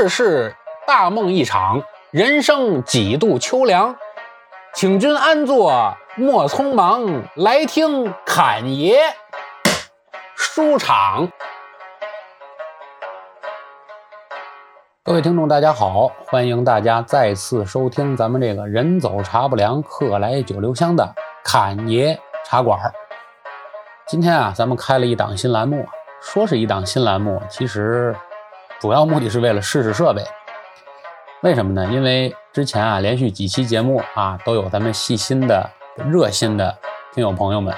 世事大梦一场，人生几度秋凉。请君安坐，莫匆忙，来听侃爷书场。各位听众，大家好，欢迎大家再次收听咱们这个人走茶不凉，客来酒留香的侃爷茶馆。今天啊，咱们开了一档新栏目，说是一档新栏目，其实。主要目的是为了试试设备，为什么呢？因为之前啊，连续几期节目啊，都有咱们细心的、热心的听友朋友们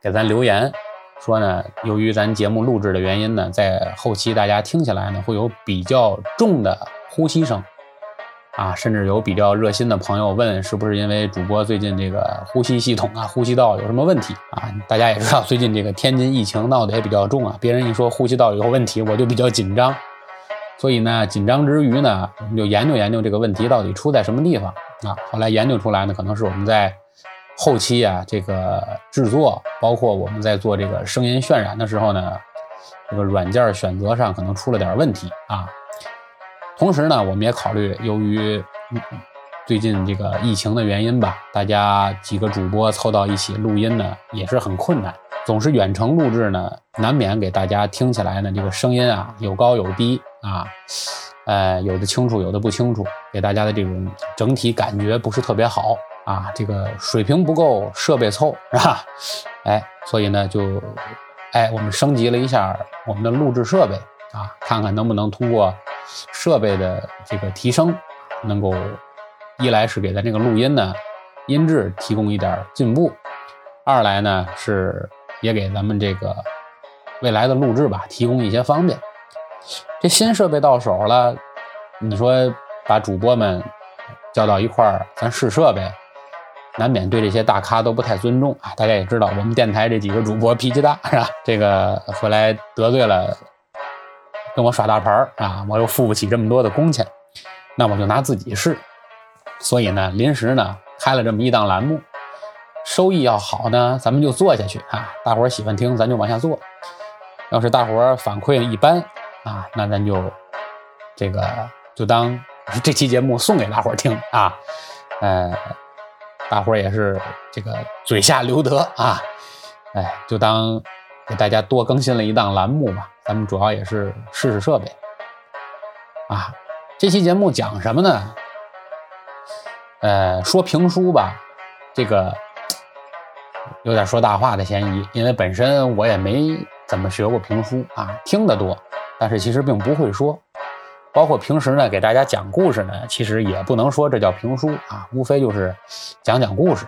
给咱留言，说呢，由于咱节目录制的原因呢，在后期大家听起来呢，会有比较重的呼吸声啊，甚至有比较热心的朋友问，是不是因为主播最近这个呼吸系统啊、呼吸道有什么问题啊？大家也知道，最近这个天津疫情闹得也比较重啊，别人一说呼吸道有问题，我就比较紧张。所以呢，紧张之余呢，我们就研究研究这个问题到底出在什么地方啊？后来研究出来呢，可能是我们在后期啊，这个制作，包括我们在做这个声音渲染的时候呢，这个软件选择上可能出了点问题啊。同时呢，我们也考虑，由于最近这个疫情的原因吧，大家几个主播凑到一起录音呢，也是很困难。总是远程录制呢，难免给大家听起来呢，这个声音啊有高有低啊，呃，有的清楚，有的不清楚，给大家的这种整体感觉不是特别好啊。这个水平不够，设备凑是吧？哎，所以呢，就哎，我们升级了一下我们的录制设备啊，看看能不能通过设备的这个提升，能够一来是给咱这个录音呢音质提供一点进步，二来呢是。也给咱们这个未来的录制吧提供一些方便。这新设备到手了，你说把主播们叫到一块儿，咱试设备，难免对这些大咖都不太尊重啊。大家也知道，我们电台这几个主播脾气大，是吧？这个回来得罪了，跟我耍大牌啊，我又付不起这么多的工钱，那我就拿自己试。所以呢，临时呢开了这么一档栏目。收益要好呢，咱们就做下去啊！大伙儿喜欢听，咱就往下做。要是大伙儿反馈一般啊，那咱就这个就当这期节目送给大伙儿听啊。呃，大伙儿也是这个嘴下留德啊，哎，就当给大家多更新了一档栏目吧。咱们主要也是试试设备啊。这期节目讲什么呢？呃，说评书吧，这个。有点说大话的嫌疑，因为本身我也没怎么学过评书啊，听得多，但是其实并不会说。包括平时呢，给大家讲故事呢，其实也不能说这叫评书啊，无非就是讲讲故事。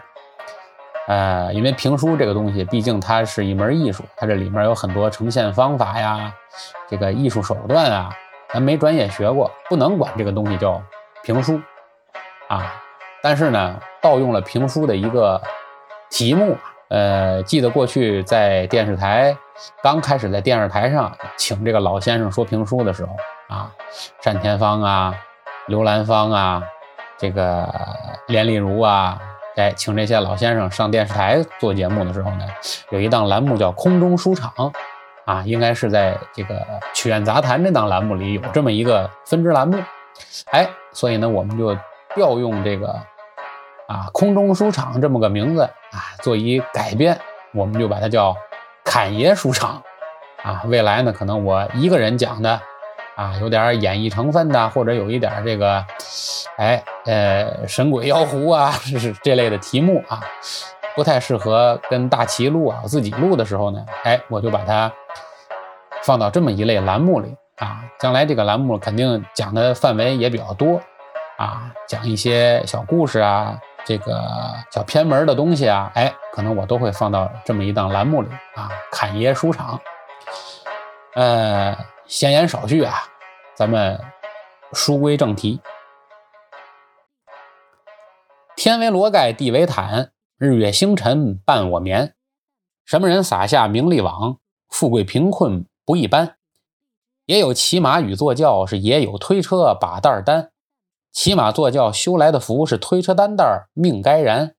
呃，因为评书这个东西，毕竟它是一门艺术，它这里面有很多呈现方法呀，这个艺术手段啊，咱没专业学过，不能管这个东西叫评书啊。但是呢，盗用了评书的一个题目。呃，记得过去在电视台刚开始在电视台上请这个老先生说评书的时候啊，单田芳啊、刘兰芳啊、这个连丽如啊，哎，请这些老先生上电视台做节目的时候呢，有一档栏目叫《空中书场》，啊，应该是在这个曲苑杂谈这档栏目里有这么一个分支栏目，哎，所以呢，我们就调用这个。啊，空中书场这么个名字啊，做一改编，我们就把它叫侃爷书场。啊，未来呢，可能我一个人讲的，啊，有点演绎成分的，或者有一点这个，哎，呃，神鬼妖狐啊，是这类的题目啊，不太适合跟大齐录啊，我自己录的时候呢，哎，我就把它放到这么一类栏目里啊，将来这个栏目肯定讲的范围也比较多啊，讲一些小故事啊。这个小偏门的东西啊，哎，可能我都会放到这么一档栏目里啊。侃爷书场，呃，闲言少叙啊，咱们书归正题。天为罗盖，地为毯，日月星辰伴我眠。什么人撒下名利网？富贵贫困不一般。也有骑马与坐轿，是也有推车把担担。骑马坐轿修来的福，是推车担担命该然。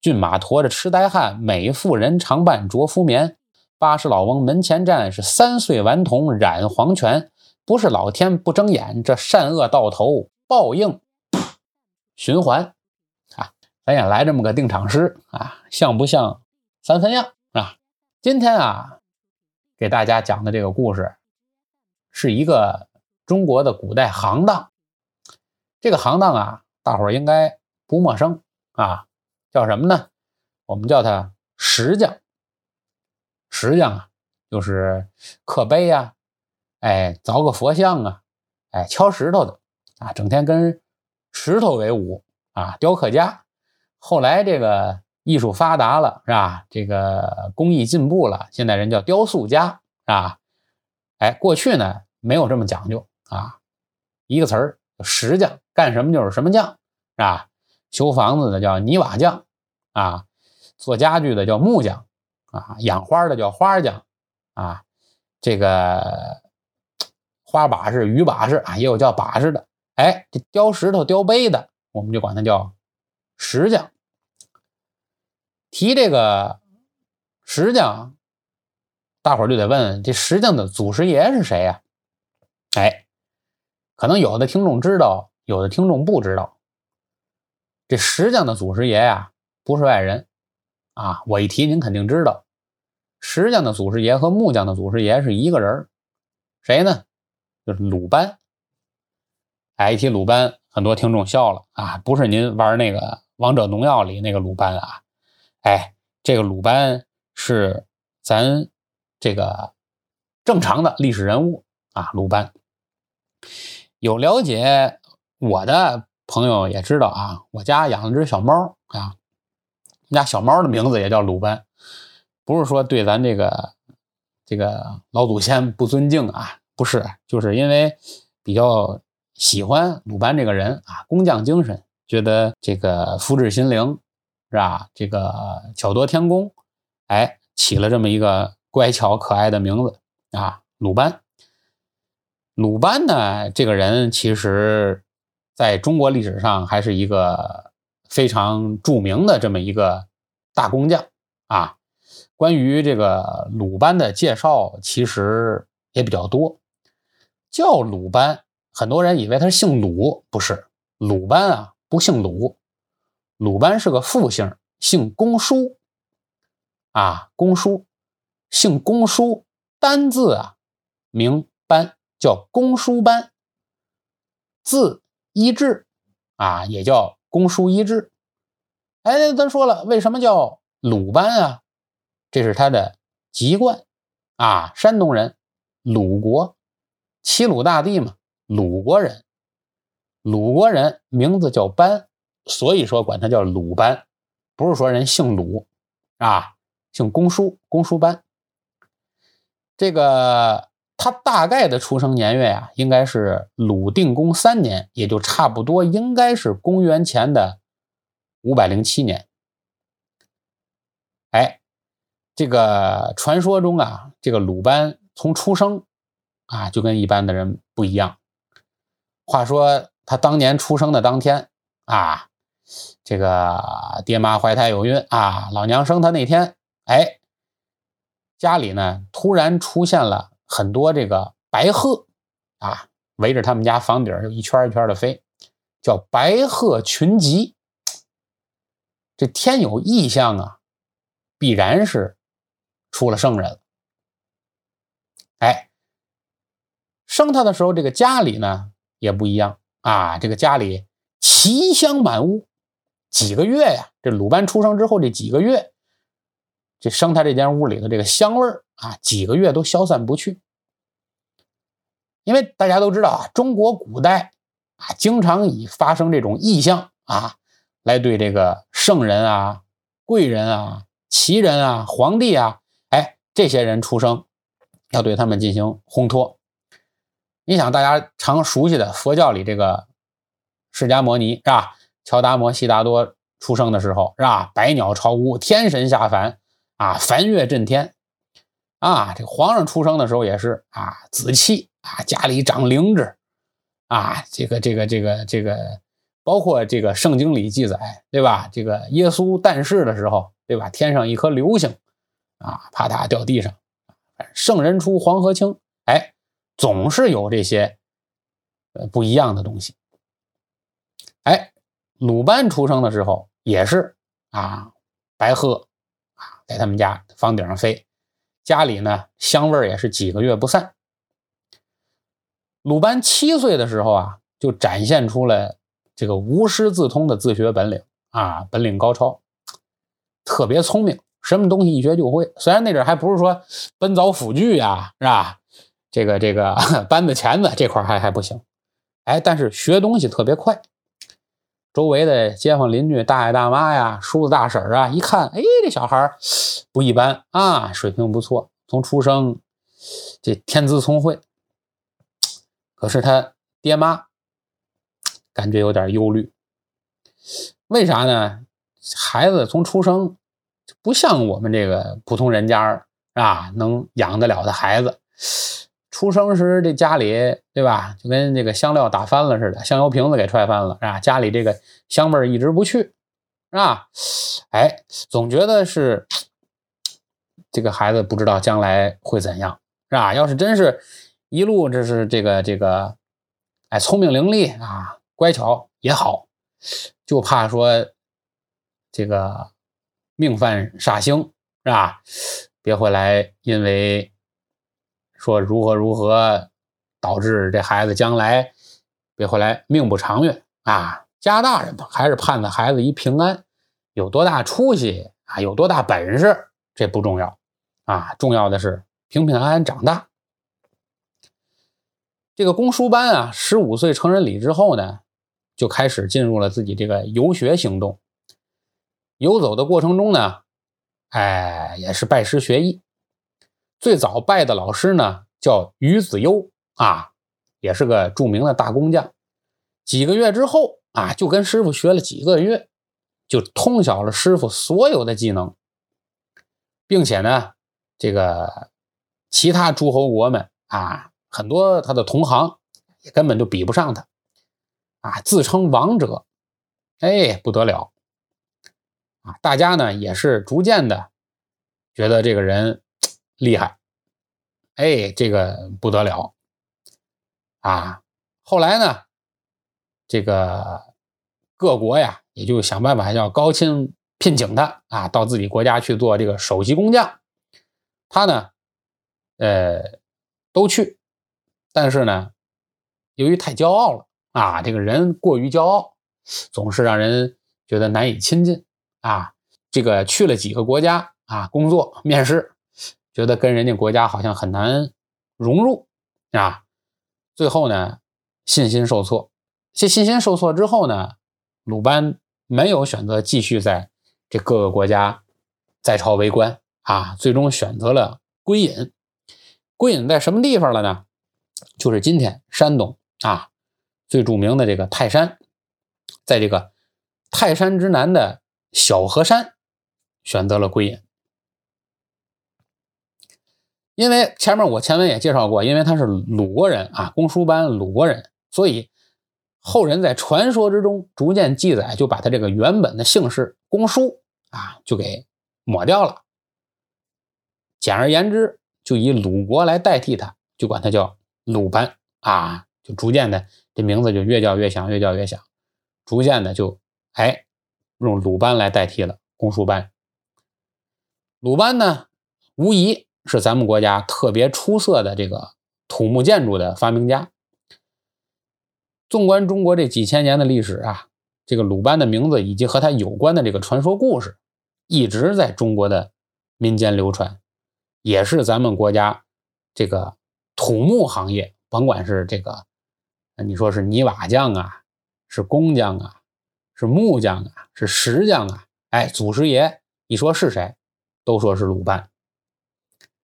骏马驮着痴呆汉，美妇人常伴着夫眠。八十老翁门前站，是三岁顽童染黄泉。不是老天不睁眼，这善恶到头报应循环啊！咱也来这么个定场诗啊，像不像三分样啊？今天啊，给大家讲的这个故事是一个中国的古代行当。这个行当啊，大伙儿应该不陌生啊，叫什么呢？我们叫它石匠。石匠啊，就是刻碑呀，哎，凿个佛像啊，哎，敲石头的啊，整天跟石头为伍啊，雕刻家。后来这个艺术发达了，是吧？这个工艺进步了，现在人叫雕塑家，是吧？哎，过去呢没有这么讲究啊，一个词儿石匠，干什么就是什么匠，是吧？修房子的叫泥瓦匠啊，做家具的叫木匠。啊，养花的叫花匠，啊，这个花把式、鱼把式啊，也有叫把式的。哎，这雕石头、雕碑的，我们就管它叫石匠。提这个石匠，大伙就得问：这石匠的祖师爷是谁呀？哎，可能有的听众知道，有的听众不知道。这石匠的祖师爷呀，不是外人。啊，我一提您肯定知道，石匠的祖师爷和木匠的祖师爷是一个人谁呢？就是鲁班。哎，一提鲁班，很多听众笑了啊，不是您玩那个王者荣耀里那个鲁班啊，哎，这个鲁班是咱这个正常的历史人物啊，鲁班。有了解我的朋友也知道啊，我家养了只小猫啊。我家小猫的名字也叫鲁班，不是说对咱这个这个老祖先不尊敬啊，不是，就是因为比较喜欢鲁班这个人啊，工匠精神，觉得这个福至心灵，是吧？这个巧夺天工，哎，起了这么一个乖巧可爱的名字啊，鲁班。鲁班呢，这个人其实在中国历史上还是一个。非常著名的这么一个大工匠啊，关于这个鲁班的介绍其实也比较多。叫鲁班，很多人以为他姓鲁，不是鲁班啊，不姓鲁，鲁班是个复姓，姓公叔啊，公叔，姓公叔，单字啊，名班，叫公输班，字一志啊，也叫。公输一志，哎，咱说了，为什么叫鲁班啊？这是他的籍贯啊，山东人，鲁国，齐鲁大地嘛，鲁国人，鲁国人名字叫班，所以说管他叫鲁班，不是说人姓鲁啊，姓公叔，公叔班，这个。他大概的出生年月呀，应该是鲁定公三年，也就差不多应该是公元前的五百零七年。哎，这个传说中啊，这个鲁班从出生啊就跟一般的人不一样。话说他当年出生的当天啊，这个爹妈怀胎有孕啊，老娘生他那天，哎，家里呢突然出现了。很多这个白鹤啊，围着他们家房顶就一圈一圈的飞，叫白鹤群集。这天有异象啊，必然是出了圣人了。哎，生他的时候，这个家里呢也不一样啊，这个家里奇香满屋。几个月呀，这鲁班出生之后这几个月，这生他这间屋里的这个香味儿。啊，几个月都消散不去，因为大家都知道啊，中国古代啊，经常以发生这种异象啊，来对这个圣人啊、贵人啊、奇人啊、皇帝啊，哎，这些人出生，要对他们进行烘托。你想，大家常熟悉的佛教里这个释迦摩尼是吧？乔达摩悉达多出生的时候是吧？百鸟朝屋，天神下凡啊，繁月震天。啊，这皇上出生的时候也是啊，紫气啊，家里长灵芝啊，这个这个这个这个，包括这个圣经里记载，对吧？这个耶稣诞世的时候，对吧？天上一颗流星啊，啪嗒掉地上，圣人出黄河清，哎，总是有这些呃不一样的东西。哎，鲁班出生的时候也是啊，白鹤在他们家房顶上飞，家里呢香味也是几个月不散。鲁班七岁的时候啊，就展现出了这个无师自通的自学本领啊，本领高超，特别聪明，什么东西一学就会。虽然那阵还不是说奔凿斧锯呀，是吧？这个这个 扳子钳子这块还还不行，哎，但是学东西特别快。周围的街坊邻居、大爷大妈呀、叔子大婶啊，一看，哎，这小孩不一般啊，水平不错，从出生这天资聪慧。可是他爹妈感觉有点忧虑，为啥呢？孩子从出生不像我们这个普通人家啊，能养得了的孩子。出生时这家里对吧，就跟这个香料打翻了似的，香油瓶子给踹翻了是吧？家里这个香味一直不去是吧？哎，总觉得是 这个孩子不知道将来会怎样是吧？要是真是。一路这是这个这个，哎，聪明伶俐啊，乖巧也好，就怕说这个命犯煞星是吧？别回来因为说如何如何导致这孩子将来别回来命不长远啊！家大人吧，还是盼着孩子一平安，有多大出息啊，有多大本事这不重要啊，重要的是平平安安长大。这个公输班啊，十五岁成人礼之后呢，就开始进入了自己这个游学行动。游走的过程中呢，哎，也是拜师学艺。最早拜的老师呢，叫于子悠啊，也是个著名的大工匠。几个月之后啊，就跟师傅学了几个月，就通晓了师傅所有的技能，并且呢，这个其他诸侯国们啊。很多他的同行也根本就比不上他，啊，自称王者，哎，不得了，啊，大家呢也是逐渐的觉得这个人厉害，哎，这个不得了，啊，后来呢，这个各国呀也就想办法要高薪聘请他啊，到自己国家去做这个首席工匠，他呢，呃，都去。但是呢，由于太骄傲了啊，这个人过于骄傲，总是让人觉得难以亲近啊。这个去了几个国家啊，工作面试，觉得跟人家国家好像很难融入啊。最后呢，信心受挫。这信心受挫之后呢，鲁班没有选择继续在这各个国家在朝为官啊，最终选择了归隐。归隐在什么地方了呢？就是今天山东啊最著名的这个泰山，在这个泰山之南的小河山选择了归隐，因为前面我前文也介绍过，因为他是鲁国人啊，公输班鲁国人，所以后人在传说之中逐渐记载，就把他这个原本的姓氏公输啊就给抹掉了。简而言之，就以鲁国来代替他，就管他叫。鲁班啊，就逐渐的这名字就越叫越响，越叫越响，逐渐的就哎用鲁班来代替了公输班。鲁班呢，无疑是咱们国家特别出色的这个土木建筑的发明家。纵观中国这几千年的历史啊，这个鲁班的名字以及和他有关的这个传说故事，一直在中国的民间流传，也是咱们国家这个。土木行业，甭管是这个，你说是泥瓦匠啊，是工匠啊，是木匠啊，是石匠啊，哎，祖师爷你说是谁，都说是鲁班。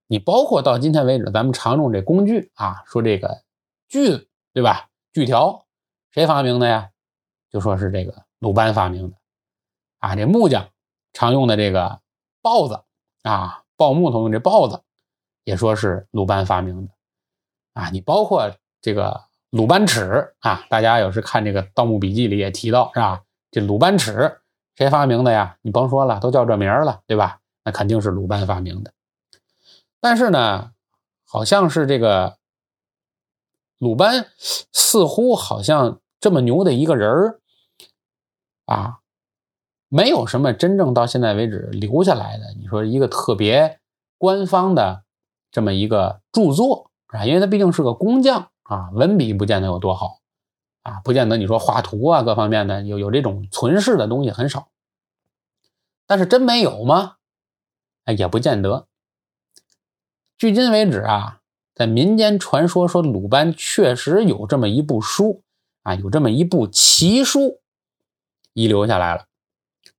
你包括到今天为止，咱们常用这工具啊，说这个锯，对吧？锯条谁发明的呀？就说是这个鲁班发明的。啊，这木匠常用的这个刨子啊，刨木头用这刨子，也说是鲁班发明的。啊，你包括这个鲁班尺啊，大家有时看这个《盗墓笔记》里也提到，是吧？这鲁班尺谁发明的呀？你甭说了，都叫这名了，对吧？那肯定是鲁班发明的。但是呢，好像是这个鲁班似乎好像这么牛的一个人儿啊，没有什么真正到现在为止留下来的。你说一个特别官方的这么一个著作啊，因为他毕竟是个工匠啊，文笔不见得有多好啊，不见得你说画图啊各方面的有有这种存世的东西很少。但是真没有吗？哎，也不见得。距今为止啊，在民间传说说鲁班确实有这么一部书啊，有这么一部奇书遗留下来了。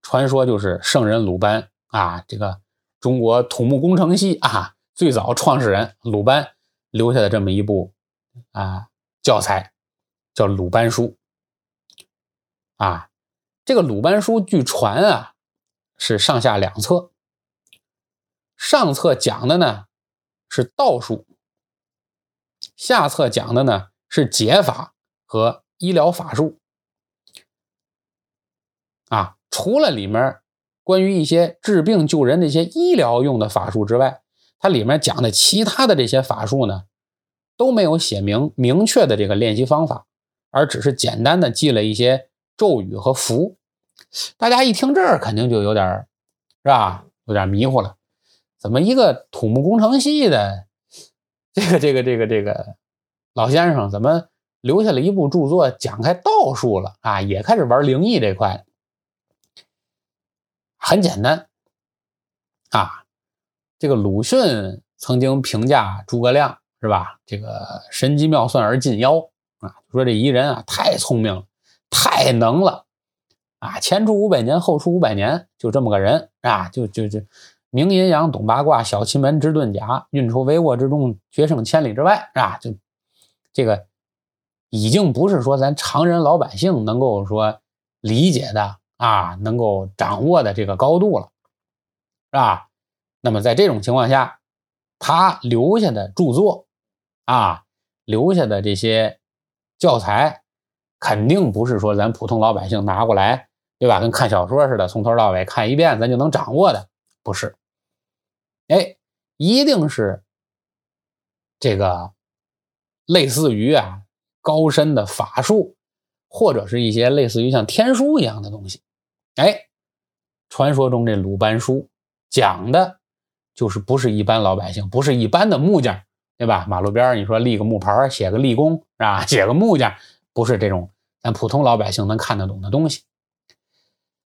传说就是圣人鲁班啊，这个中国土木工程系啊最早创始人鲁班留下的这么一部啊教材，叫《鲁班书》啊。这个《鲁班书》据传啊。是上下两册，上册讲的呢是道术，下册讲的呢是解法和医疗法术。啊，除了里面关于一些治病救人的一些医疗用的法术之外，它里面讲的其他的这些法术呢都没有写明明确的这个练习方法，而只是简单的记了一些咒语和符。大家一听这儿，肯定就有点是吧？有点迷糊了。怎么一个土木工程系的这个这个这个这个老先生，怎么留下了一部著作讲开道术了啊？也开始玩灵异这块。很简单啊，这个鲁迅曾经评价诸葛亮是吧？这个神机妙算而近妖啊，说这一人啊太聪明了，太能了。啊，前出五百年，后出五百年，就这么个人啊，就就就明阴阳，懂八卦，小奇门，知遁甲，运筹帷幄之中，决胜千里之外，是吧？就这个已经不是说咱常人老百姓能够说理解的啊，能够掌握的这个高度了，是吧？那么在这种情况下，他留下的著作啊，留下的这些教材，肯定不是说咱普通老百姓拿过来。对吧？跟看小说似的，从头到尾看一遍，咱就能掌握的，不是？哎，一定是这个类似于啊高深的法术，或者是一些类似于像天书一样的东西。哎，传说中这鲁班书讲的就是不是一般老百姓，不是一般的木匠，对吧？马路边你说立个木牌，写个立功是吧？写个木匠，不是这种咱普通老百姓能看得懂的东西。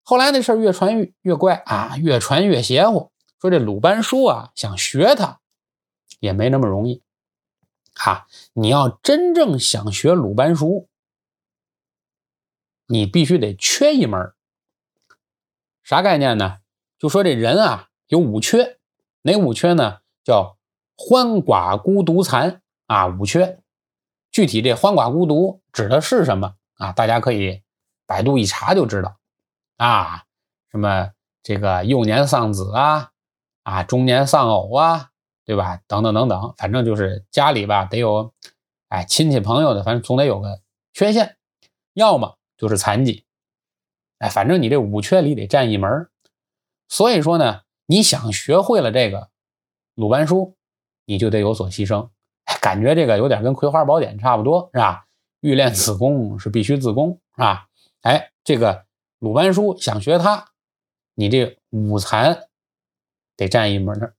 后来那事儿越传越越怪啊，越传越邪乎。说这鲁班书啊，想学它也没那么容易啊。你要真正想学鲁班书，你必须得缺一门啥概念呢？就说这人啊有五缺，哪五缺呢？叫鳏寡孤独残啊，五缺。具体这鳏寡孤独指的是什么啊？大家可以百度一查就知道。啊，什么这个幼年丧子啊，啊中年丧偶啊，对吧？等等等等，反正就是家里吧得有，哎亲戚朋友的，反正总得有个缺陷，要么就是残疾，哎反正你这五缺里得占一门。所以说呢，你想学会了这个鲁班书，你就得有所牺牲。哎，感觉这个有点跟《葵花宝典》差不多，是吧？欲练此功是必须自宫，是吧？哎，这个。鲁班书想学它，你这五残得占一门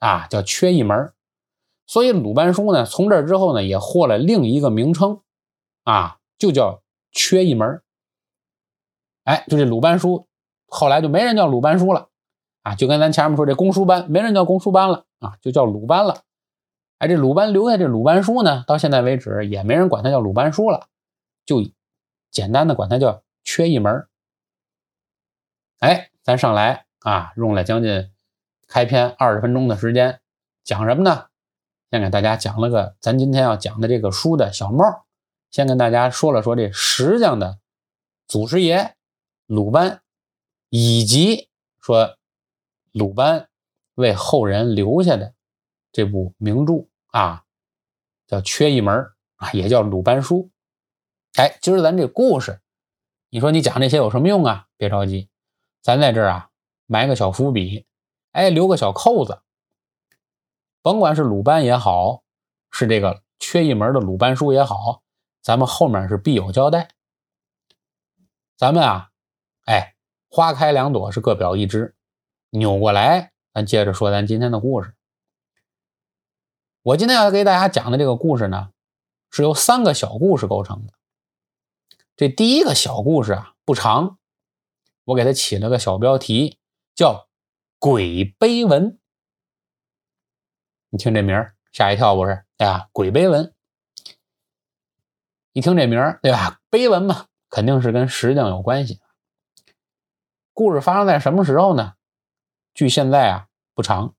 啊，叫缺一门所以鲁班书呢，从这之后呢，也获了另一个名称啊，就叫缺一门哎，就这鲁班书，后来就没人叫鲁班书了啊，就跟咱前面说这公输班，没人叫公输班了啊，就叫鲁班了。哎，这鲁班留下这鲁班书呢，到现在为止也没人管它叫鲁班书了，就简单的管它叫缺一门哎，咱上来啊，用了将近开篇二十分钟的时间，讲什么呢？先给大家讲了个咱今天要讲的这个书的小帽，先跟大家说了说这石匠的祖师爷鲁班，以及说鲁班为后人留下的这部名著啊，叫缺一门啊，也叫鲁班书。哎，今儿咱这故事，你说你讲这些有什么用啊？别着急。咱在这儿啊，埋个小伏笔，哎，留个小扣子。甭管是鲁班也好，是这个缺。一门的鲁班书也好，咱们后面是必有交代。咱们啊，哎，花开两朵是各表一枝，扭过来，咱接着说咱今天的故事。我今天要给大家讲的这个故事呢，是由三个小故事构成的。这第一个小故事啊不长，我给它起了个小标题，叫《鬼碑文》。你听这名儿吓一跳不是？哎呀，鬼碑文，一听这名儿对吧？碑文嘛。肯定是跟石匠有关系。故事发生在什么时候呢？距现在啊不长，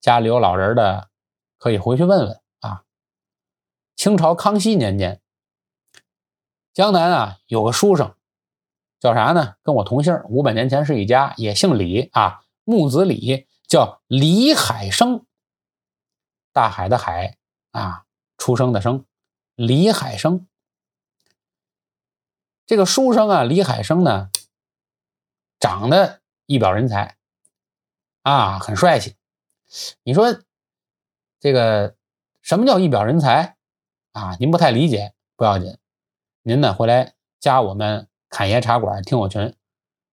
家里有老人的可以回去问问啊。清朝康熙年间，江南啊有个书生，叫啥呢？跟我同姓，五百年前是一家，也姓李啊，木子李，叫李海生。大海的海啊，出生的生，李海生。这个书生啊，李海生呢，长得一表人才啊，很帅气。你说这个什么叫一表人才啊？您不太理解不要紧，您呢回来加我们侃爷茶馆听友群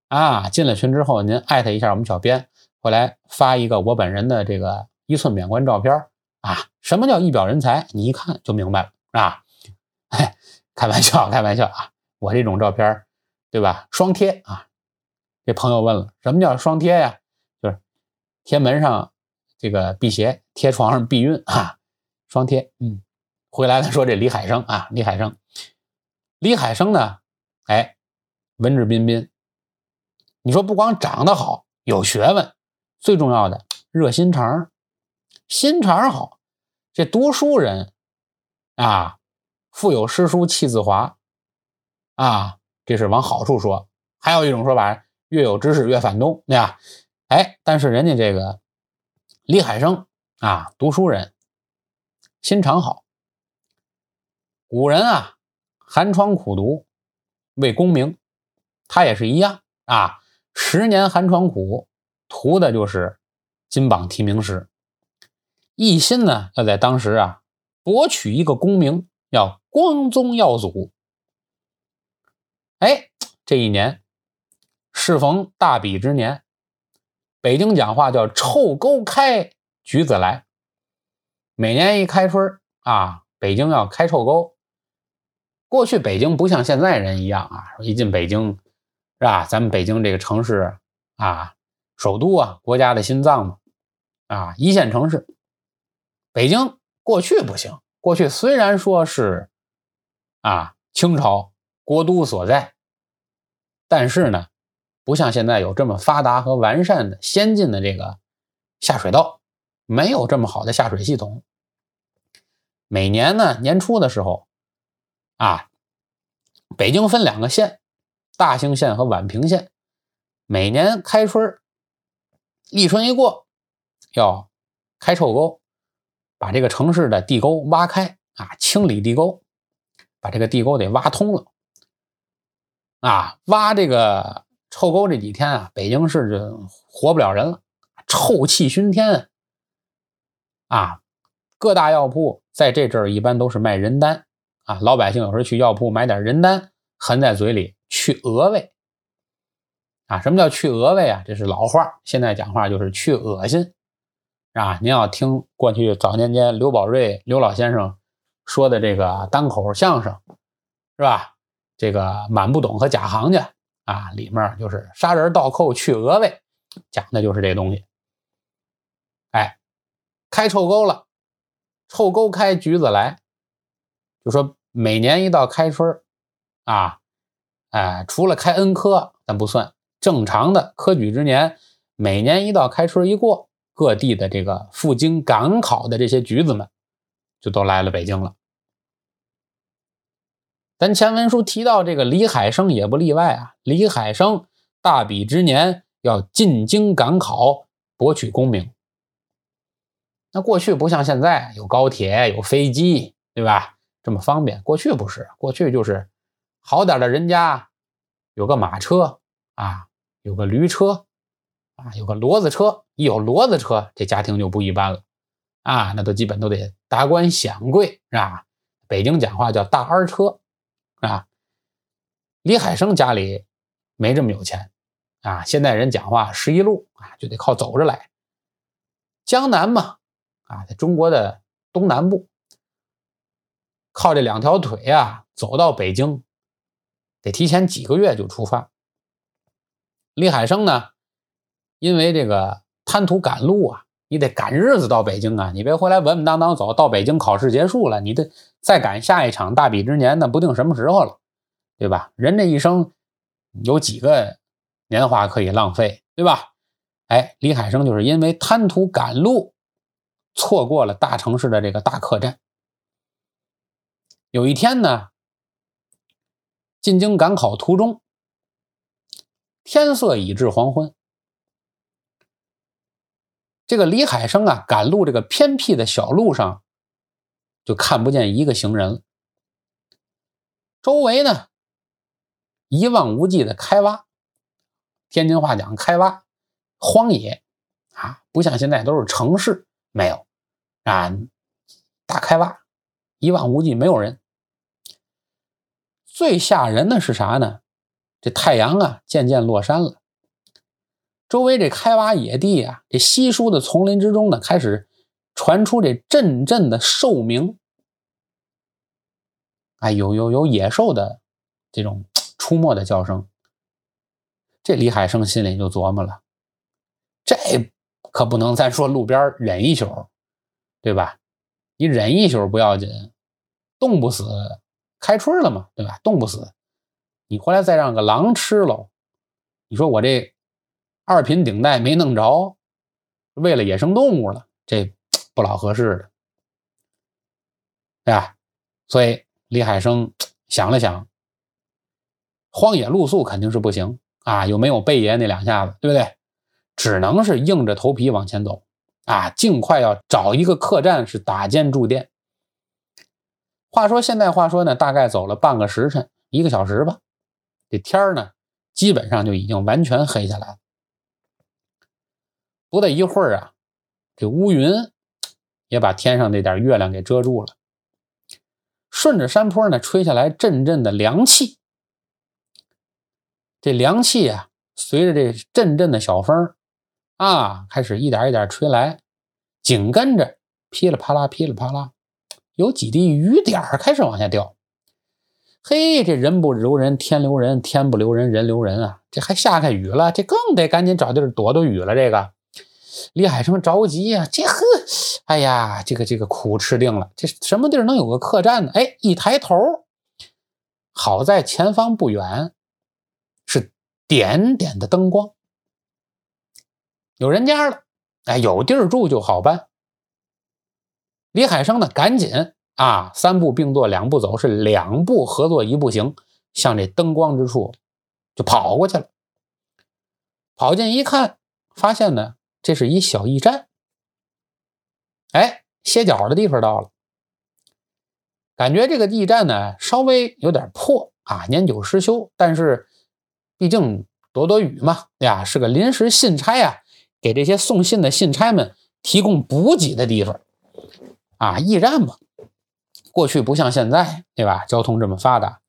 啊。进了群之后，您艾特一下我们小编，回来发一个我本人的这个一寸免冠照片啊。什么叫一表人才？你一看就明白了啊。开玩笑，开玩笑啊。我这种照片，对吧？双贴啊！这朋友问了，什么叫双贴呀？就是贴门上这个辟邪，贴床上避孕啊！双贴。嗯，回来了说这李海生啊，李海生，李海生呢？哎，文质彬彬。你说不光长得好，有学问，最重要的热心肠，心肠好。这读书人啊，腹有诗书气自华。啊，这是往好处说。还有一种说法，越有知识越反动，对吧？哎，但是人家这个李海生啊，读书人，心肠好。古人啊，寒窗苦读为功名，他也是一样啊。十年寒窗苦，图的就是金榜题名时，一心呢要在当时啊博取一个功名，要光宗耀祖。哎，这一年适逢大比之年，北京讲话叫“臭沟开，橘子来”。每年一开春啊，北京要开臭沟。过去北京不像现在人一样啊，一进北京是吧？咱们北京这个城市啊，首都啊，国家的心脏嘛，啊，一线城市。北京过去不行，过去虽然说是啊，清朝。国都所在，但是呢，不像现在有这么发达和完善的先进的这个下水道，没有这么好的下水系统。每年呢年初的时候，啊，北京分两个县，大兴县和宛平县。每年开春，立春一过，要开臭沟，把这个城市的地沟挖开啊，清理地沟，把这个地沟得挖通了。啊，挖这个臭沟这几天啊，北京市就活不了人了，臭气熏天。啊，各大药铺在这阵儿一般都是卖人丹啊，老百姓有时候去药铺买点人丹，含在嘴里去恶味。啊，什么叫去恶味啊？这是老话，现在讲话就是去恶心。啊，您要听过去早年间刘宝瑞刘老先生说的这个单口相声，是吧？这个满不懂和假行家啊，里面就是杀人倒扣去额味，讲的就是这东西。哎，开臭沟了，臭沟开橘子来，就说每年一到开春啊，哎，除了开恩科咱不算，正常的科举之年，每年一到开春一过，各地的这个赴京赶考的这些举子们，就都来了北京了。咱前文书提到这个李海生也不例外啊。李海生大比之年要进京赶考，博取功名。那过去不像现在有高铁、有飞机，对吧？这么方便。过去不是，过去就是好点的人家有个马车啊，有个驴车啊，有个骡子车。一有骡子车，这家庭就不一般了啊，那都基本都得达官显贵是吧？北京讲话叫大二车啊。李海生家里没这么有钱啊，现在人讲话十一路啊，就得靠走着来。江南嘛，啊，在中国的东南部，靠这两条腿啊，走到北京得提前几个月就出发。李海生呢，因为这个贪图赶路啊，你得赶日子到北京啊，你别回来稳稳当当走到北京考试结束了，你得再赶下一场大比之年，那不定什么时候了。对吧？人这一生有几个年华可以浪费，对吧？哎，李海生就是因为贪图赶路，错过了大城市的这个大客栈。有一天呢，进京赶考途中，天色已至黄昏，这个李海生啊，赶路这个偏僻的小路上，就看不见一个行人了，周围呢？一望无际的开挖，天津话讲开挖，荒野啊，不像现在都是城市，没有啊，大开挖，一望无际，没有人。最吓人的是啥呢？这太阳啊，渐渐落山了，周围这开挖野地啊，这稀疏的丛林之中呢，开始传出这阵阵的兽鸣，哎，有有有野兽的这种。出没的叫声，这李海生心里就琢磨了：这可不能再说路边忍一宿，对吧？你忍一宿不要紧，冻不死开春了嘛，对吧？冻不死，你回来再让个狼吃喽。你说我这二品顶戴没弄着，为了野生动物了，这 不老合适的，对吧？所以李海生 想了想。荒野露宿肯定是不行啊，又没有贝爷那两下子，对不对？只能是硬着头皮往前走啊，尽快要找一个客栈是打尖住店。话说现在话说呢，大概走了半个时辰，一个小时吧，这天儿呢，基本上就已经完全黑下来了。不大一会儿啊，这乌云也把天上那点月亮给遮住了，顺着山坡呢，吹下来阵阵的凉气。这凉气啊，随着这阵阵的小风啊，开始一点一点吹来，紧跟着噼里啪啦、噼里啪啦，有几滴雨点儿开始往下掉。嘿，这人不留人，天留人；天不留人，人留人啊！这还下开雨了，这更得赶紧找地儿躲躲雨了。这个李海生着急呀，这呵，哎呀，这个这个苦吃定了。这什么地儿能有个客栈呢？哎，一抬头，好在前方不远。是点点的灯光，有人家了，哎，有地儿住就好办。李海生呢，赶紧啊，三步并作两步走，是两步合作一步行，向这灯光之处就跑过去了。跑近一看，发现呢，这是一小驿站。哎，歇脚的地方到了。感觉这个驿站呢，稍微有点破啊，年久失修，但是。毕竟躲躲雨嘛，呀，是个临时信差啊，给这些送信的信差们提供补给的地方啊，驿站嘛。过去不像现在，对吧？交通这么发达，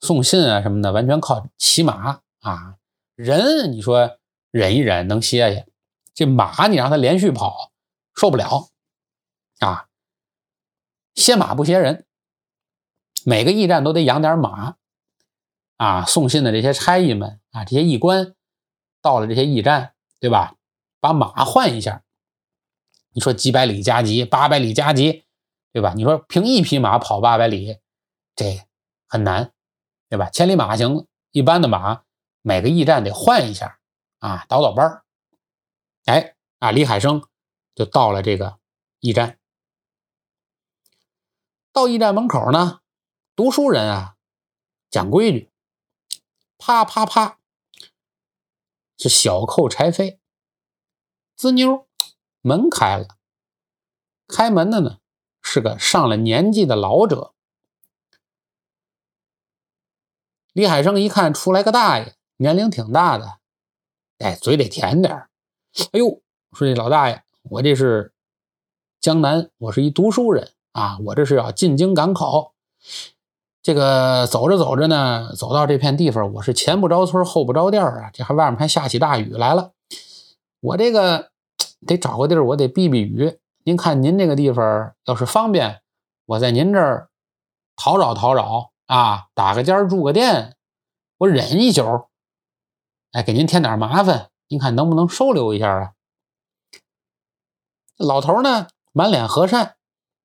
送信啊什么的完全靠骑马啊。人你说忍一忍能歇歇，这马你让它连续跑受不了啊。歇马不歇人，每个驿站都得养点马。啊，送信的这些差役们啊，这些驿官到了这些驿站，对吧？把马换一下，你说几百里加急，八百里加急，对吧？你说凭一匹马跑八百里，这很难，对吧？千里马行，一般的马每个驿站得换一下啊，倒倒班儿。哎，啊，李海生就到了这个驿站，到驿站门口呢，读书人啊，讲规矩。啪啪啪，是小扣柴扉，滋妞，门开了。开门的呢是个上了年纪的老者。李海生一看出来个大爷，年龄挺大的，哎，嘴得甜点哎呦，说这老大爷，我这是江南，我是一读书人啊，我这是要进京赶考。这个走着走着呢，走到这片地方，我是前不着村后不着店啊，这还外面还下起大雨来了。我这个得找个地儿，我得避避雨。您看您这个地方要是方便，我在您这儿讨扰讨扰啊，打个尖儿住个店，我忍一宿，哎，给您添点麻烦，您看能不能收留一下啊？老头呢，满脸和善，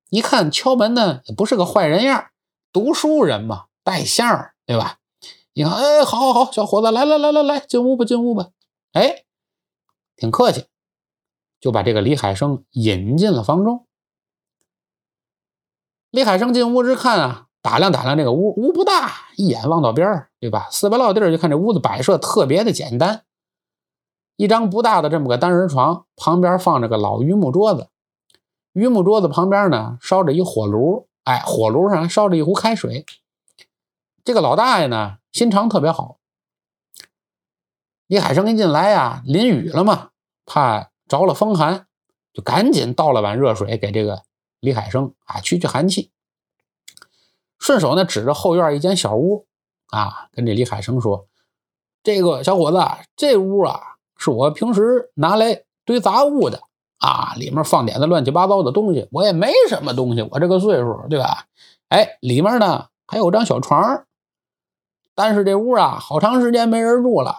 一看敲门呢，也不是个坏人样。读书人嘛，带相儿，对吧？你看，哎，好，好，好，小伙子，来，来，来，来，来，进屋吧，进屋吧。哎，挺客气，就把这个李海生引进了房中。李海生进屋之看啊，打量打量这个屋，屋不大，一眼望到边儿，对吧？四百落地儿，就看这屋子摆设特别的简单，一张不大的这么个单人床，旁边放着个老榆木桌子，榆木桌子旁边呢烧着一火炉。哎，火炉上还烧着一壶开水。这个老大爷呢，心肠特别好。李海生一进来呀，淋雨了嘛，怕着了风寒，就赶紧倒了碗热水给这个李海生啊，驱驱寒气。顺手呢，指着后院一间小屋啊，跟这李海生说：“这个小伙子，这屋啊，是我平时拿来堆杂物的。”啊，里面放点子乱七八糟的东西，我也没什么东西，我这个岁数，对吧？哎，里面呢还有张小床，但是这屋啊，好长时间没人住了，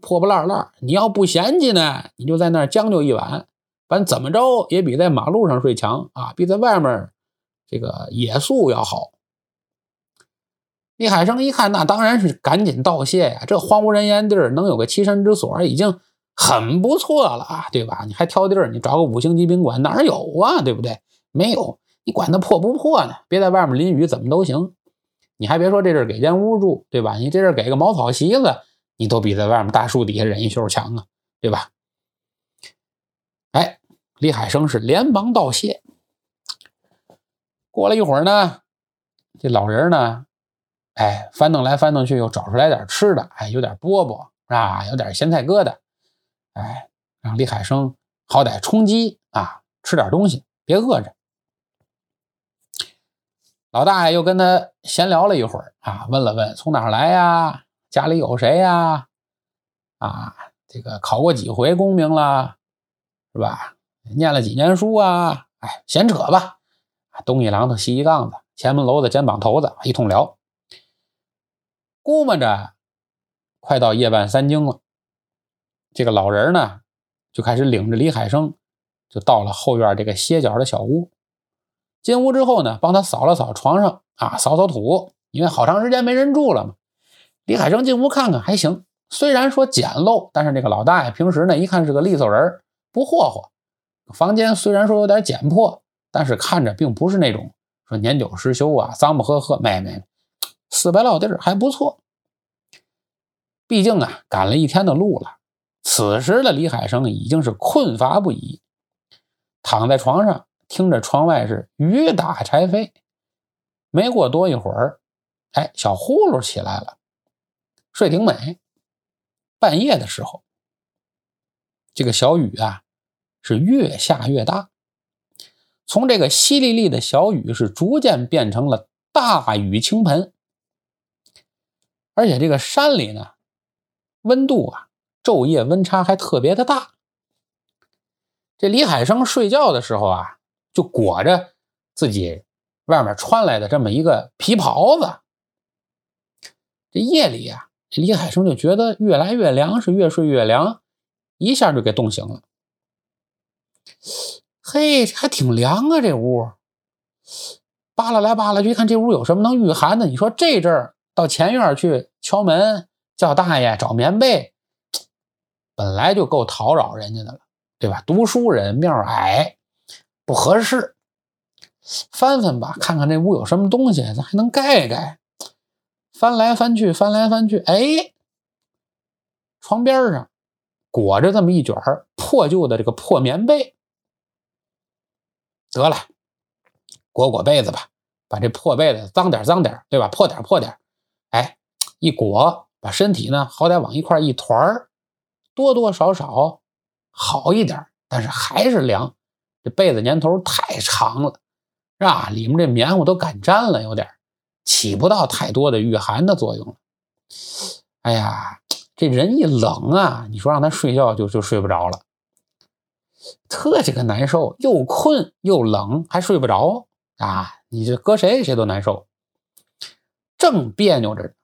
破破烂烂。你要不嫌弃呢，你就在那儿将就一晚，反正怎么着也比在马路上睡强啊，比在外面这个野宿要好。李海生一看，那当然是赶紧道谢呀，这荒无人烟地儿能有个栖身之所，已经。很不错了啊，对吧？你还挑地儿，你找个五星级宾馆哪儿有啊？对不对？没有，你管它破不破呢？别在外面淋雨，怎么都行。你还别说这阵给间屋住，对吧？你这阵给个茅草席子，你都比在外面大树底下忍一宿强啊，对吧？哎，李海生是连忙道谢。过了一会儿呢，这老人呢，哎，翻腾来翻腾去，又找出来点吃的，哎，有点饽饽啊，有点咸菜疙瘩。哎，让李海生好歹充饥啊，吃点东西，别饿着。老大爷又跟他闲聊了一会儿啊，问了问从哪儿来呀，家里有谁呀？啊，这个考过几回功名了，是吧？念了几年书啊？哎，闲扯吧，东一榔头西一杠子，前门楼子肩膀头子，一通聊。估摸着快到夜半三更了。这个老人呢，就开始领着李海生，就到了后院这个歇脚的小屋。进屋之后呢，帮他扫了扫床上啊，扫扫土，因为好长时间没人住了嘛。李海生进屋看看，还行，虽然说简陋，但是这个老大爷平时呢，一看是个利索人，不霍霍。房间虽然说有点简破，但是看着并不是那种说年久失修啊，脏不呵呵。没没，四百老地儿还不错。毕竟啊，赶了一天的路了。此时的李海生已经是困乏不已，躺在床上，听着窗外是雨打柴扉。没过多一会儿，哎，小呼噜起来了，睡挺美。半夜的时候，这个小雨啊是越下越大，从这个淅沥沥的小雨是逐渐变成了大雨倾盆，而且这个山里呢，温度啊。昼夜温差还特别的大。这李海生睡觉的时候啊，就裹着自己外面穿来的这么一个皮袍子。这夜里啊，李海生就觉得越来越凉，是越睡越凉，一下就给冻醒了。嘿，还挺凉啊，这屋。扒拉来扒拉去，看这屋有什么能御寒的？你说这阵儿到前院去敲门叫大爷找棉被。本来就够讨扰人家的了，对吧？读书人面矮，不合适。翻翻吧，看看这屋有什么东西，咱还能盖盖。翻来翻去，翻来翻去，哎，床边上裹着这么一卷破旧的这个破棉被。得了，裹裹被子吧，把这破被子脏点脏点，对吧？破点破点，哎，一裹，把身体呢好歹往一块一团。多多少少好一点，但是还是凉，这被子年头太长了，是吧？里面这棉花都干粘了，有点起不到太多的御寒的作用了。哎呀，这人一冷啊，你说让他睡觉就就睡不着了，特这个难受，又困又冷，还睡不着啊！你这搁谁谁都难受。正别扭着，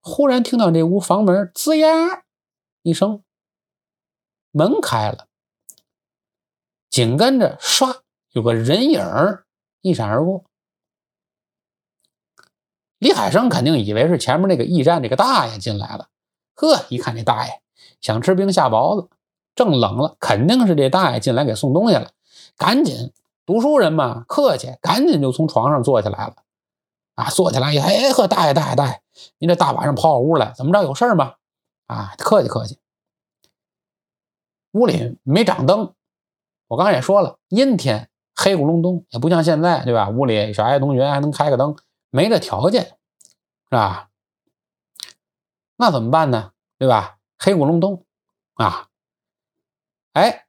忽然听到这屋房门吱呀一声，门开了，紧跟着唰有个人影一闪而过。李海生肯定以为是前面那个驿站这个大爷进来了，呵，一看这大爷想吃冰下雹子，正冷了，肯定是这大爷进来给送东西了，赶紧读书人嘛，客气，赶紧就从床上坐起来了，啊，坐起来一哎呵，大爷大爷大爷，您这大晚上跑我屋来，怎么着有事吗？啊，客气客气。屋里没长灯，我刚才也说了，阴天黑咕隆咚，也不像现在，对吧？屋里小爱同学还能开个灯。没这条件，是吧？那怎么办呢？对吧？黑咕隆咚啊！哎，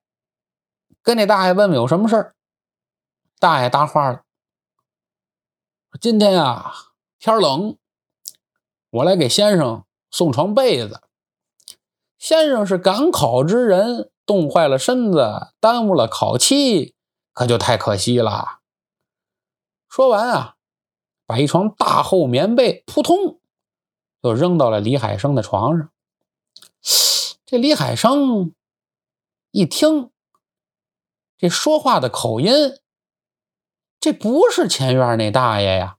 跟那大爷问问有什么事儿。大爷搭话了：“今天啊，天冷，我来给先生送床被子。先生是赶考之人，冻坏了身子，耽误了考期，可就太可惜了。”说完啊。把一床大厚棉被扑通就扔到了李海生的床上。这李海生一听，这说话的口音，这不是前院那大爷呀！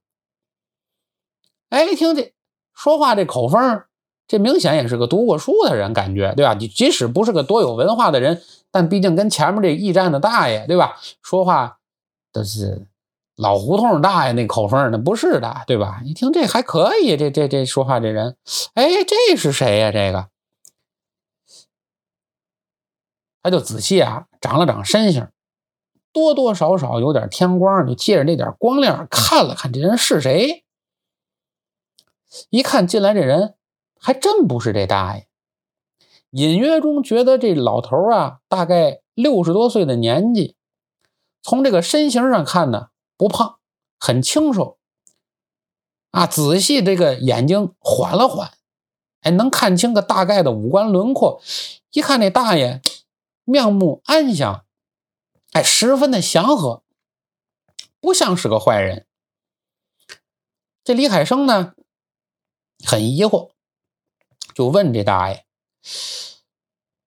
哎，一听这说话这口风，这明显也是个读过书的人，感觉对吧？你即使不是个多有文化的人，但毕竟跟前面这驿站的大爷对吧？说话都是。老胡同大爷那口风，那不是的，对吧？一听这还可以，这这这说话这人，哎，这是谁呀？这个，他就仔细啊，长了长身形，多多少少有点天光，就借着那点光亮看了看这人是谁。一看进来这人，还真不是这大爷，隐约中觉得这老头啊，大概六十多岁的年纪，从这个身形上看呢。不胖，很清瘦啊！仔细这个眼睛缓了缓，哎，能看清个大概的五官轮廓。一看那大爷面目安详，哎，十分的祥和，不像是个坏人。这李海生呢，很疑惑，就问这大爷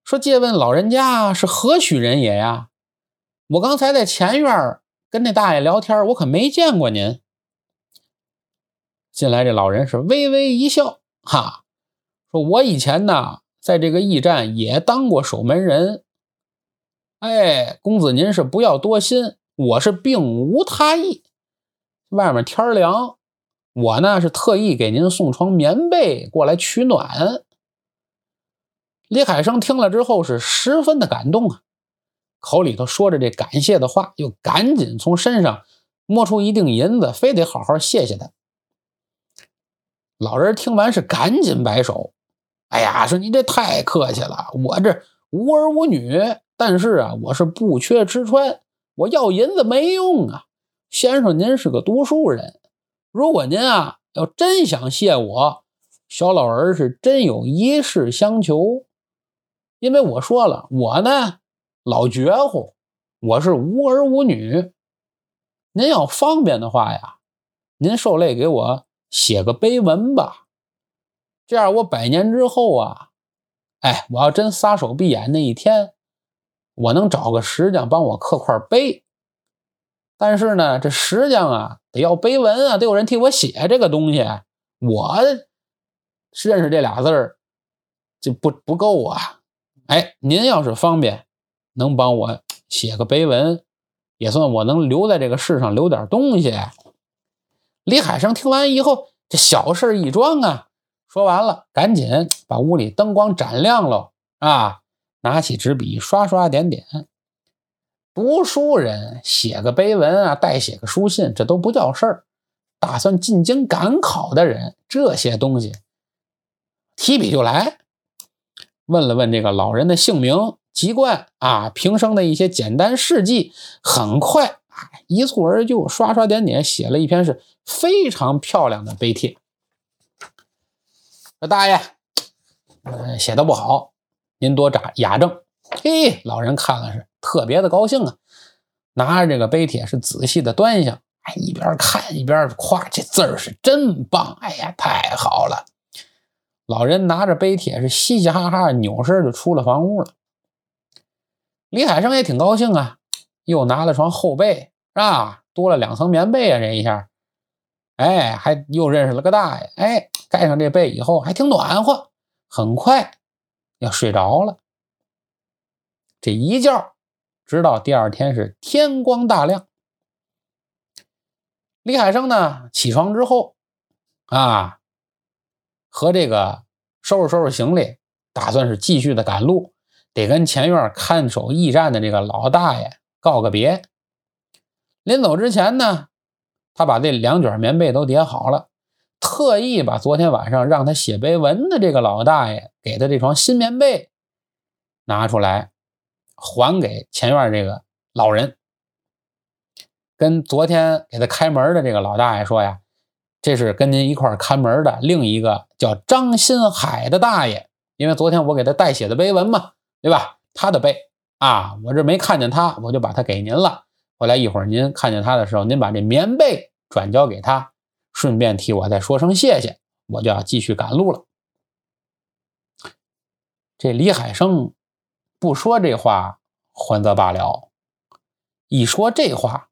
说：“借问老人家是何许人也呀？我刚才在前院。”跟那大爷聊天，我可没见过您。进来这老人是微微一笑，哈，说：“我以前呢，在这个驿站也当过守门人。哎，公子您是不要多心，我是并无他意。外面天凉，我呢是特意给您送床棉被过来取暖。”李海生听了之后是十分的感动啊。口里头说着这感谢的话，又赶紧从身上摸出一锭银子，非得好好谢谢他。老人听完是赶紧摆手：“哎呀，说你这太客气了，我这无儿无女，但是啊，我是不缺吃穿，我要银子没用啊。先生您是个读书人，如果您啊要真想谢我，小老儿是真有一事相求，因为我说了，我呢。”老绝户，我是无儿无女。您要方便的话呀，您受累给我写个碑文吧。这样我百年之后啊，哎，我要真撒手闭眼那一天，我能找个石匠帮我刻块碑。但是呢，这石匠啊，得要碑文啊，得有人替我写这个东西。我认识这俩字儿就不不够啊。哎，您要是方便。能帮我写个碑文，也算我能留在这个世上留点东西。李海生听完以后，这小事一桩啊，说完了，赶紧把屋里灯光展亮了啊，拿起纸笔刷刷点点。读书人写个碑文啊，代写个书信，这都不叫事儿。打算进京赶考的人，这些东西提笔就来。问了问这个老人的姓名。籍贯啊，平生的一些简单事迹，很快啊一蹴而就，刷刷点点写了一篇是非常漂亮的碑帖。说大爷，呃，写的不好，您多扎雅正。嘿，老人看了是特别的高兴啊，拿着这个碑帖是仔细的端详，哎，一边看一边夸这字儿是真棒，哎呀，太好了。老人拿着碑帖是嘻嘻哈哈扭身就出了房屋了。李海生也挺高兴啊，又拿了床厚被，是吧？多了两层棉被啊！这一下，哎，还又认识了个大爷。哎，盖上这被以后还挺暖和，很快要睡着了。这一觉，直到第二天是天光大亮。李海生呢，起床之后啊，和这个收拾收拾行李，打算是继续的赶路。得跟前院看守驿站的这个老大爷告个别。临走之前呢，他把这两卷棉被都叠好了，特意把昨天晚上让他写碑文的这个老大爷给的这床新棉被拿出来，还给前院这个老人。跟昨天给他开门的这个老大爷说呀：“这是跟您一块看门的另一个叫张新海的大爷，因为昨天我给他代写的碑文嘛。”对吧？他的背啊，我这没看见他，我就把他给您了。后来一会儿您看见他的时候，您把这棉被转交给他，顺便替我再说声谢谢，我就要继续赶路了。这李海生不说这话，还则罢了；一说这话，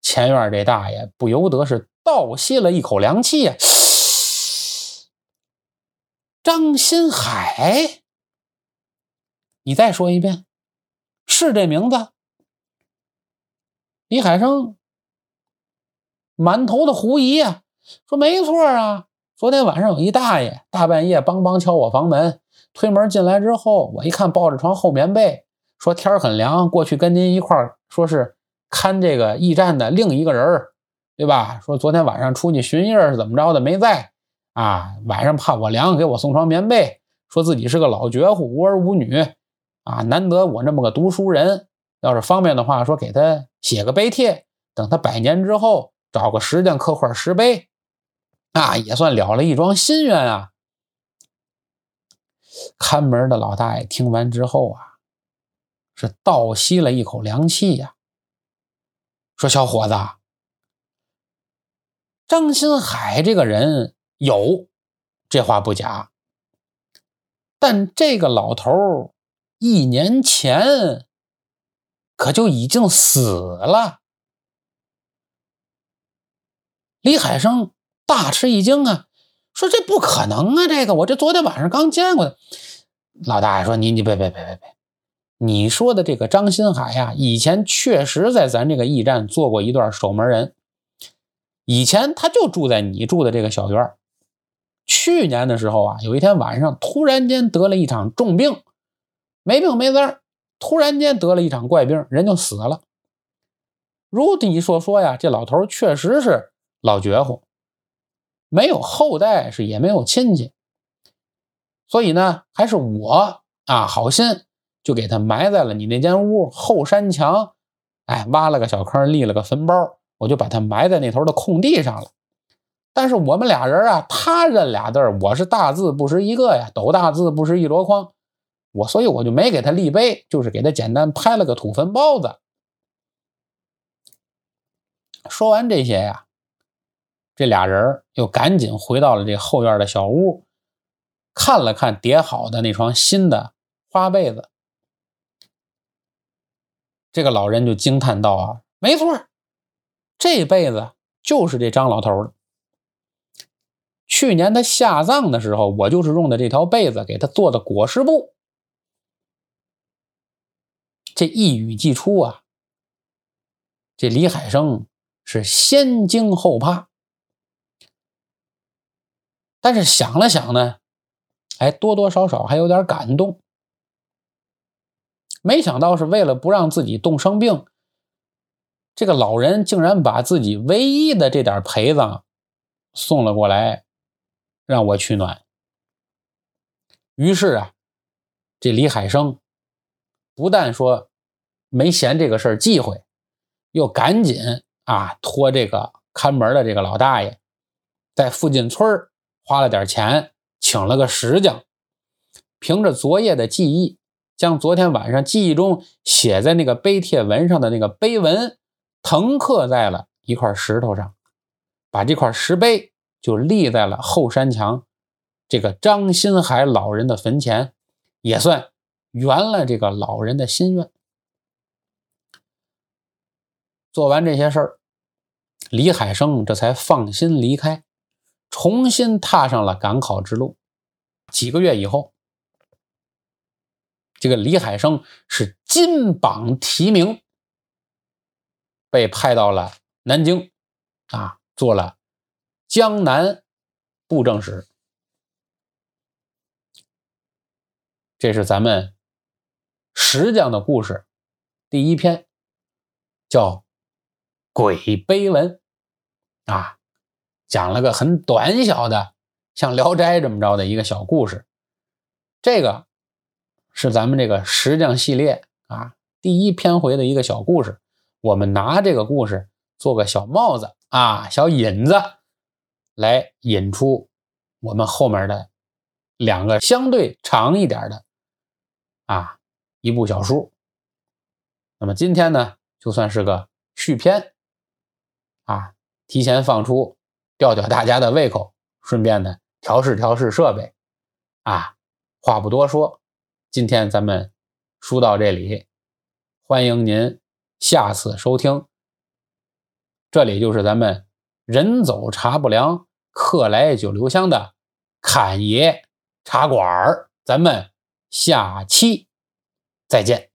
前院这大爷不由得是倒吸了一口凉气呀。张新海。你再说一遍，是这名字？李海生满头的狐疑呀，说没错啊，昨天晚上有一大爷大半夜梆梆敲我房门，推门进来之后，我一看抱着床厚棉被，说天很凉，过去跟您一块儿，说是看这个驿站的另一个人对吧？说昨天晚上出去巡夜是怎么着的，没在啊，晚上怕我凉，给我送床棉被，说自己是个老绝户，无儿无女。啊，难得我这么个读书人，要是方便的话，说给他写个碑帖，等他百年之后找个时间刻块石碑，啊，也算了了一桩心愿啊。看门的老大爷听完之后啊，是倒吸了一口凉气呀，说：“小伙子，张新海这个人有这话不假，但这个老头儿。”一年前可就已经死了。李海生大吃一惊啊，说：“这不可能啊！这个我这昨天晚上刚见过的。”老大爷说：“你你别别别别别，你说的这个张新海呀，以前确实在咱这个驿站做过一段守门人。以前他就住在你住的这个小院去年的时候啊，有一天晚上突然间得了一场重病。”没病没灾突然间得了一场怪病，人就死了。如你所说呀，这老头确实是老绝户，没有后代，是也没有亲戚，所以呢，还是我啊好心，就给他埋在了你那间屋后山墙，哎，挖了个小坑，立了个坟包，我就把他埋在那头的空地上了。但是我们俩人啊，他认俩字我是大字不识一个呀，斗大字不识一箩筐。我所以我就没给他立碑，就是给他简单拍了个土坟包子。说完这些呀，这俩人又赶紧回到了这后院的小屋，看了看叠好的那床新的花被子。这个老人就惊叹道：“啊，没错，这被子就是这张老头的。去年他下葬的时候，我就是用的这条被子给他做的裹尸布。”这一语既出啊，这李海生是先惊后怕，但是想了想呢，哎，多多少少还有点感动。没想到是为了不让自己冻生病，这个老人竟然把自己唯一的这点陪葬送了过来，让我取暖。于是啊，这李海生。不但说没嫌这个事儿忌讳，又赶紧啊托这个看门的这个老大爷，在附近村花了点钱，请了个石匠，凭着昨夜的记忆，将昨天晚上记忆中写在那个碑帖文上的那个碑文誊刻在了一块石头上，把这块石碑就立在了后山墙这个张新海老人的坟前，也算圆了这个老人的心愿。做完这些事儿，李海生这才放心离开，重新踏上了赶考之路。几个月以后，这个李海生是金榜题名，被派到了南京，啊，做了江南布政使。这是咱们石匠的故事，第一篇叫。鬼碑文啊，讲了个很短小的，像《聊斋》这么着的一个小故事。这个是咱们这个石匠系列啊第一篇回的一个小故事。我们拿这个故事做个小帽子啊，小引子，来引出我们后面的两个相对长一点的啊一部小书。那么今天呢，就算是个续篇。啊，提前放出，吊吊大家的胃口，顺便呢调试调试设备。啊，话不多说，今天咱们书到这里，欢迎您下次收听。这里就是咱们人走茶不凉，客来酒留香的侃爷茶馆咱们下期再见。